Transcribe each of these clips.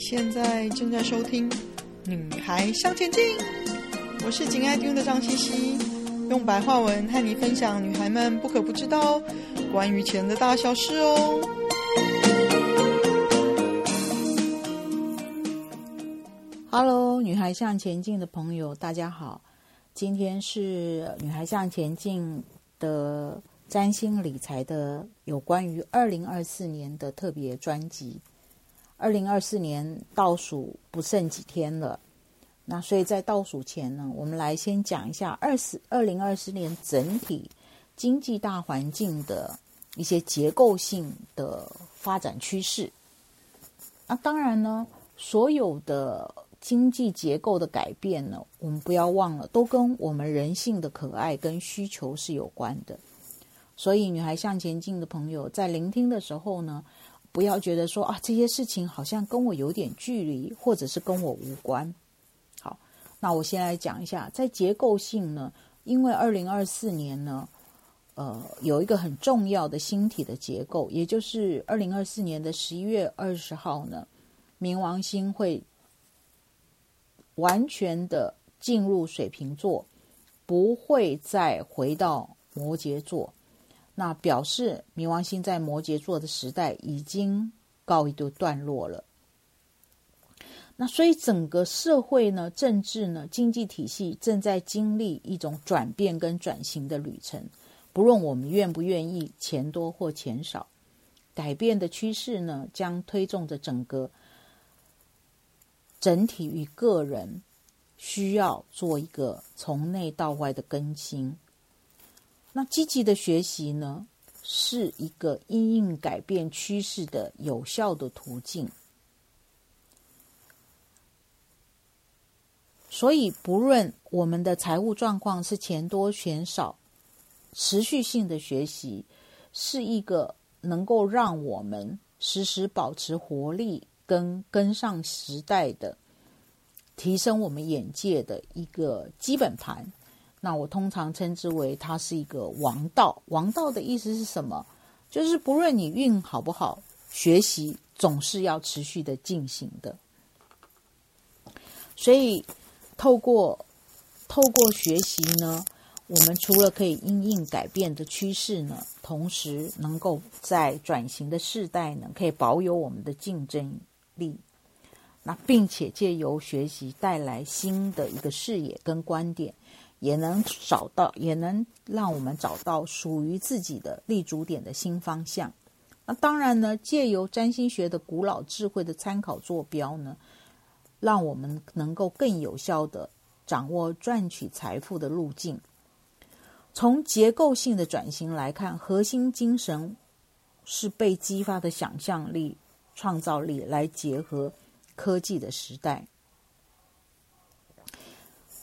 现在正在收听《女孩向前进》，我是紧爱听的张茜茜，用白话文和你分享女孩们不可不知道关于钱的大小事哦。Hello，女孩向前进的朋友，大家好，今天是《女孩向前进》的占星理财的有关于二零二四年的特别专辑。二零二四年倒数不剩几天了，那所以在倒数前呢，我们来先讲一下二十二零二四年整体经济大环境的一些结构性的发展趋势。那当然呢，所有的经济结构的改变呢，我们不要忘了，都跟我们人性的可爱跟需求是有关的。所以，女孩向前进的朋友在聆听的时候呢，不要觉得说啊，这些事情好像跟我有点距离，或者是跟我无关。好，那我先来讲一下，在结构性呢，因为二零二四年呢，呃，有一个很重要的星体的结构，也就是二零二四年的十一月二十号呢，冥王星会完全的进入水瓶座，不会再回到摩羯座。那表示冥王星在摩羯座的时代已经告一段落了。那所以整个社会呢、政治呢、经济体系正在经历一种转变跟转型的旅程。不论我们愿不愿意，钱多或钱少，改变的趋势呢，将推动着整个整体与个人需要做一个从内到外的更新。那积极的学习呢，是一个因应改变趋势的有效的途径。所以，不论我们的财务状况是钱多钱少，持续性的学习是一个能够让我们时时保持活力跟跟上时代的，提升我们眼界的一个基本盘。那我通常称之为它是一个王道。王道的意思是什么？就是不论你运好不好，学习总是要持续的进行的。所以，透过透过学习呢，我们除了可以因应改变的趋势呢，同时能够在转型的世代呢，可以保有我们的竞争力。那并且借由学习带来新的一个视野跟观点。也能找到，也能让我们找到属于自己的立足点的新方向。那当然呢，借由占星学的古老智慧的参考坐标呢，让我们能够更有效的掌握赚取财富的路径。从结构性的转型来看，核心精神是被激发的想象力、创造力来结合科技的时代。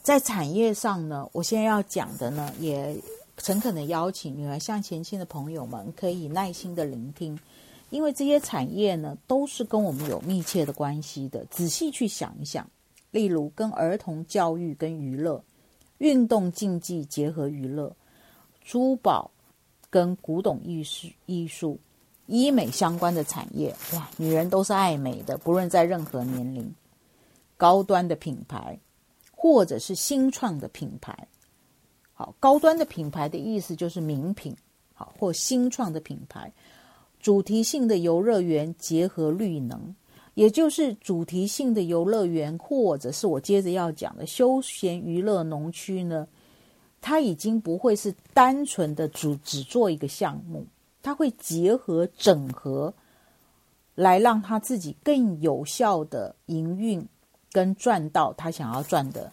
在产业上呢，我现在要讲的呢，也诚恳的邀请女儿向前进的朋友们可以耐心的聆听，因为这些产业呢，都是跟我们有密切的关系的。仔细去想一想，例如跟儿童教育跟娱乐、运动竞技结合娱乐、珠宝跟古董艺术、艺术、医美相关的产业，哇，女人都是爱美的，不论在任何年龄，高端的品牌。或者是新创的品牌，好，高端的品牌的意思就是名品，好，或新创的品牌，主题性的游乐园结合绿能，也就是主题性的游乐园，或者是我接着要讲的休闲娱乐农区呢，它已经不会是单纯的只只做一个项目，它会结合整合，来让它自己更有效的营运。跟赚到他想要赚的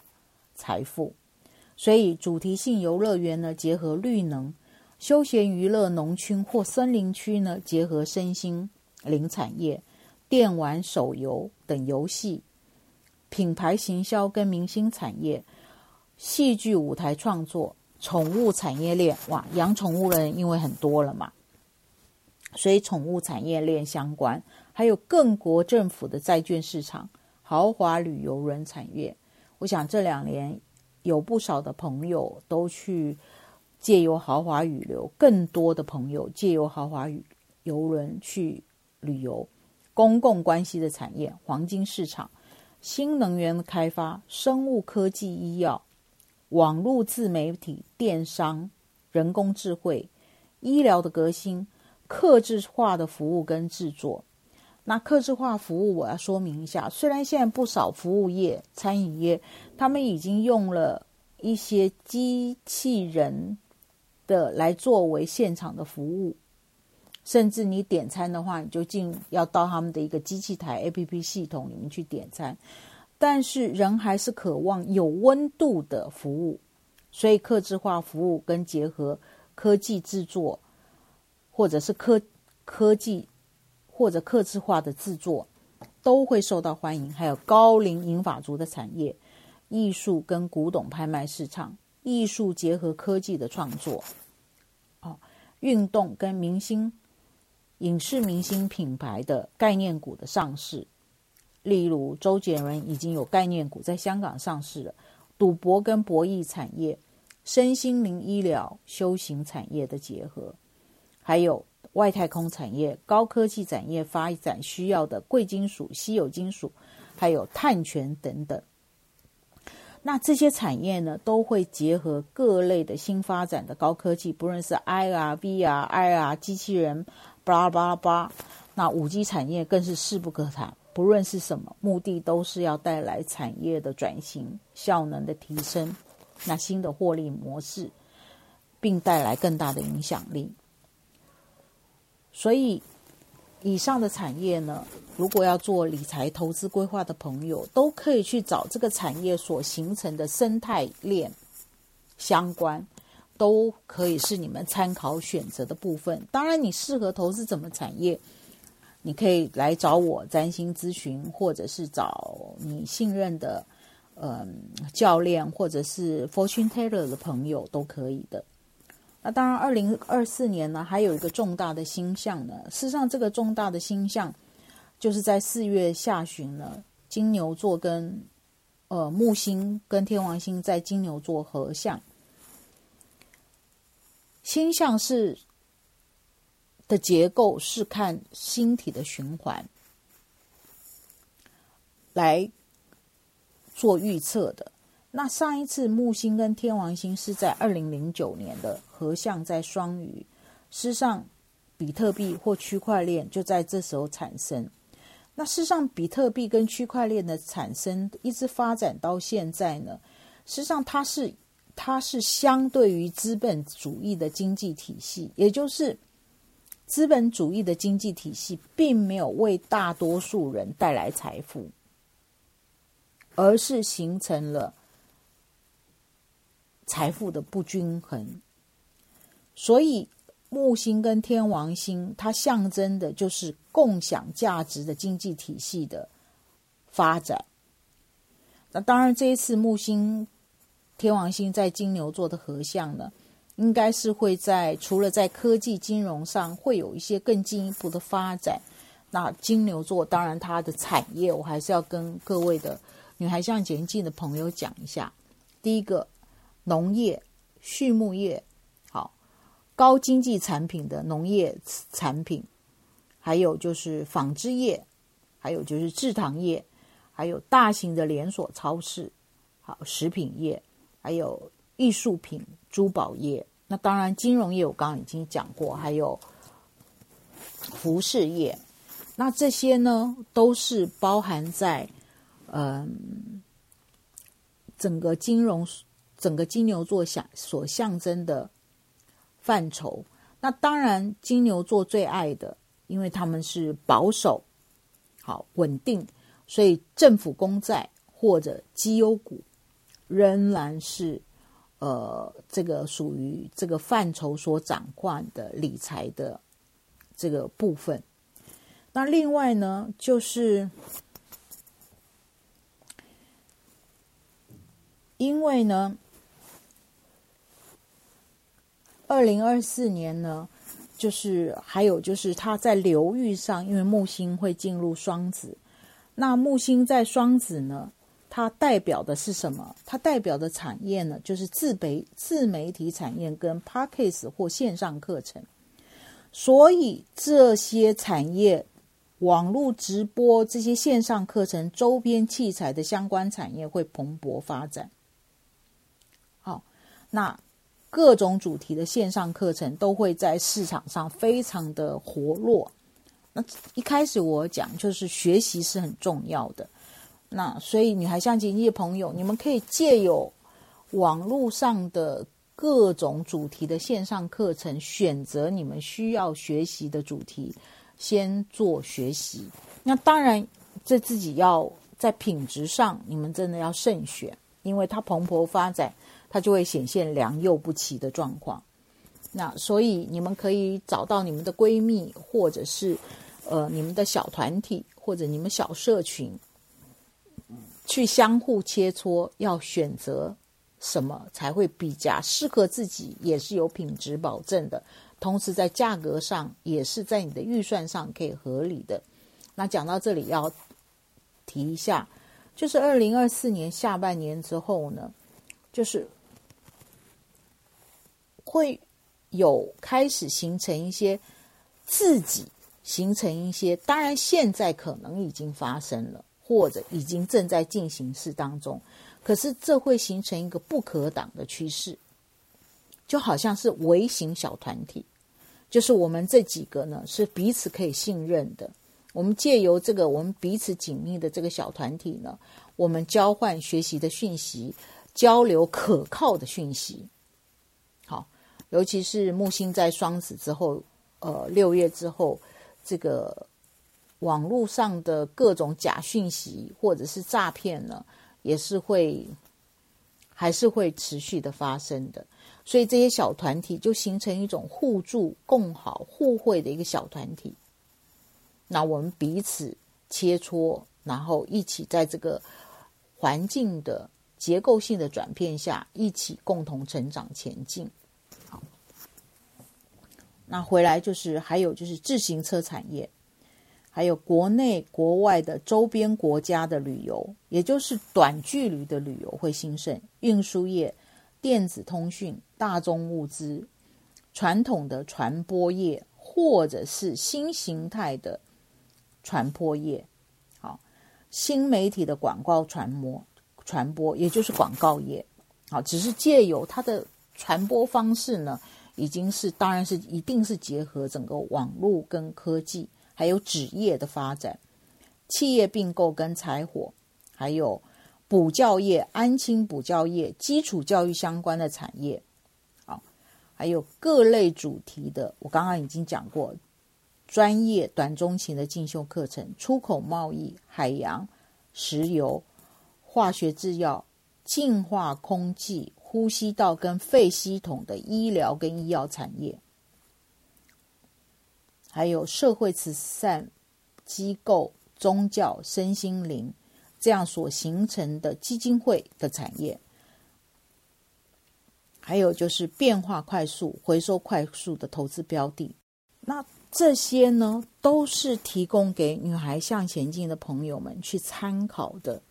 财富，所以主题性游乐园呢，结合绿能、休闲娱乐农区或森林区呢，结合身心灵产业、电玩手游等游戏、品牌行销跟明星产业、戏剧舞台创作、宠物产业链。哇，养宠物的人因为很多了嘛，所以宠物产业链相关，还有各国政府的债券市场。豪华旅游人产业，我想这两年有不少的朋友都去借由豪华旅游，更多的朋友借由豪华游轮去旅游，公共关系的产业、黄金市场、新能源的开发、生物科技、医药、网络自媒体、电商、人工智慧、医疗的革新、客制化的服务跟制作。那客制化服务，我要说明一下，虽然现在不少服务业、餐饮业，他们已经用了一些机器人的来作为现场的服务，甚至你点餐的话，你就进要到他们的一个机器台 APP 系统里面去点餐，但是人还是渴望有温度的服务，所以客制化服务跟结合科技制作，或者是科科技。或者客制化的制作都会受到欢迎，还有高龄银发族的产业、艺术跟古董拍卖市场、艺术结合科技的创作，哦，运动跟明星、影视明星品牌的概念股的上市，例如周杰伦已经有概念股在香港上市了，赌博跟博弈产业、身心灵医疗、修行产业的结合，还有。外太空产业、高科技产业发展需要的贵金属、稀有金属，还有碳权等等。那这些产业呢，都会结合各类的新发展的高科技，不论是 IR、VR、IR 机器人，巴拉巴拉巴。那五 G 产业更是势不可挡，不论是什么，目的都是要带来产业的转型、效能的提升，那新的获利模式，并带来更大的影响力。所以，以上的产业呢，如果要做理财投资规划的朋友，都可以去找这个产业所形成的生态链相关，都可以是你们参考选择的部分。当然，你适合投资什么产业，你可以来找我占星咨询，或者是找你信任的嗯教练，或者是 Fortune Teller 的朋友都可以的。那当然，二零二四年呢，还有一个重大的星象呢。事实上，这个重大的星象就是在四月下旬呢，金牛座跟呃木星跟天王星在金牛座合相。星象是的结构是看星体的循环来做预测的。那上一次木星跟天王星是在二零零九年的合相在双鱼，事实上，比特币或区块链就在这时候产生。那事实上，比特币跟区块链的产生一直发展到现在呢，事实上它是它是相对于资本主义的经济体系，也就是资本主义的经济体系并没有为大多数人带来财富，而是形成了。财富的不均衡，所以木星跟天王星，它象征的就是共享价值的经济体系的发展。那当然，这一次木星、天王星在金牛座的合相呢，应该是会在除了在科技金融上会有一些更进一步的发展。那金牛座当然它的产业，我还是要跟各位的女孩向前进的朋友讲一下。第一个。农业、畜牧业，好，高经济产品的农业产品，还有就是纺织业，还有就是制糖业，还有大型的连锁超市，好，食品业，还有艺术品、珠宝业。那当然，金融业我刚刚已经讲过，还有服饰业。那这些呢，都是包含在嗯整个金融。整个金牛座想所象征的范畴，那当然金牛座最爱的，因为他们是保守、好稳定，所以政府公债或者绩优股仍然是呃这个属于这个范畴所掌管的理财的这个部分。那另外呢，就是因为呢。二零二四年呢，就是还有就是它在流域上，因为木星会进入双子，那木星在双子呢，它代表的是什么？它代表的产业呢，就是自媒自媒体产业跟 Podcast 或线上课程，所以这些产业网络直播这些线上课程、周边器材的相关产业会蓬勃发展。好，那各种主题的线上课程都会在市场上非常的活络。那一开始我讲就是学习是很重要的，那所以女孩向前进的朋友，你们可以借由网络上的各种主题的线上课程，选择你们需要学习的主题。先做学习，那当然，这自己要在品质上，你们真的要慎选，因为它蓬勃发展，它就会显现良莠不齐的状况。那所以你们可以找到你们的闺蜜，或者是呃你们的小团体，或者你们小社群，去相互切磋，要选择什么才会比较适合自己，也是有品质保证的。同时，在价格上也是在你的预算上可以合理的。那讲到这里要提一下，就是二零二四年下半年之后呢，就是会有开始形成一些自己形成一些，当然现在可能已经发生了，或者已经正在进行式当中，可是这会形成一个不可挡的趋势。就好像是微型小团体，就是我们这几个呢是彼此可以信任的。我们借由这个我们彼此紧密的这个小团体呢，我们交换学习的讯息，交流可靠的讯息。尤其是木星在双子之后，呃，六月之后，这个网络上的各种假讯息或者是诈骗呢，也是会还是会持续的发生的。所以这些小团体就形成一种互助、共好、互惠的一个小团体。那我们彼此切磋，然后一起在这个环境的结构性的转变下，一起共同成长前进。那回来就是还有就是自行车产业，还有国内国外的周边国家的旅游，也就是短距离的旅游会兴盛，运输业。电子通讯、大宗物资、传统的传播业，或者是新形态的传播业，好，新媒体的广告传播、传播，也就是广告业，好，只是借由它的传播方式呢，已经是，当然是一定是结合整个网络跟科技，还有纸业的发展，企业并购跟柴火，还有。补教业、安亲补教业、基础教育相关的产业，啊，还有各类主题的，我刚刚已经讲过，专业短中型的进修课程、出口贸易、海洋、石油、化学制药、净化空气、呼吸道跟肺系统的医疗跟医药产业，还有社会慈善机构、宗教、身心灵。这样所形成的基金会的产业，还有就是变化快速、回收快速的投资标的，那这些呢，都是提供给女孩向前进的朋友们去参考的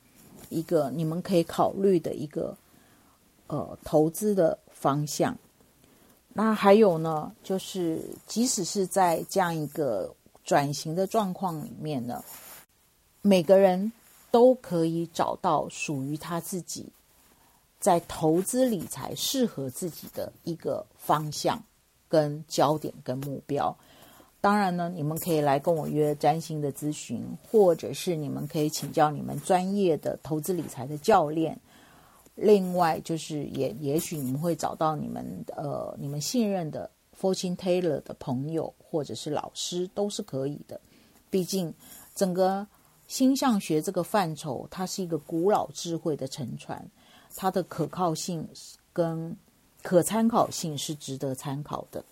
一个你们可以考虑的一个呃投资的方向。那还有呢，就是即使是在这样一个转型的状况里面呢，每个人。都可以找到属于他自己在投资理财适合自己的一个方向、跟焦点、跟目标。当然呢，你们可以来跟我约占星的咨询，或者是你们可以请教你们专业的投资理财的教练。另外，就是也也许你们会找到你们呃你们信任的 Fortune Teller 的朋友或者是老师，都是可以的。毕竟整个。星象学这个范畴，它是一个古老智慧的沉船，它的可靠性跟可参考性是值得参考的。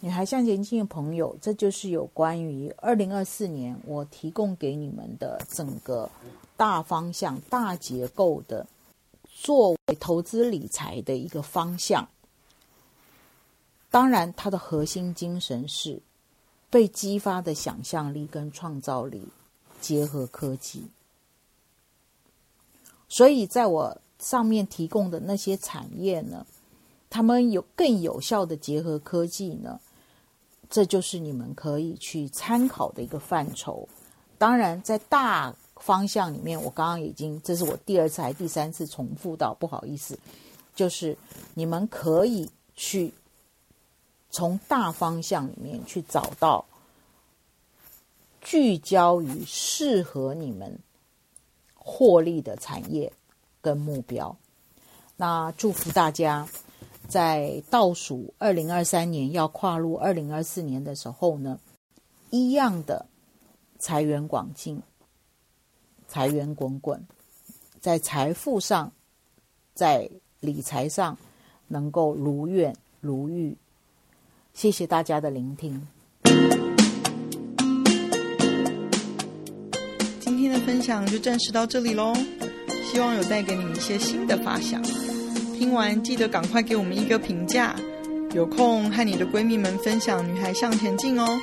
女孩向前进的朋友，这就是有关于二零二四年我提供给你们的整个大方向、大结构的作为投资理财的一个方向。当然，它的核心精神是被激发的想象力跟创造力。结合科技，所以在我上面提供的那些产业呢，他们有更有效的结合科技呢，这就是你们可以去参考的一个范畴。当然，在大方向里面，我刚刚已经，这是我第二次还第三次重复到，不好意思，就是你们可以去从大方向里面去找到聚焦于适合你们获利的产业跟目标。那祝福大家。在倒数二零二三年要跨入二零二四年的时候呢，一样的财源广进，财源滚滚，在财富上，在理财上能够如愿如玉。谢谢大家的聆听。今天的分享就暂时到这里喽，希望有带给你一些新的发想。听完记得赶快给我们一个评价，有空和你的闺蜜们分享《女孩向前进》哦。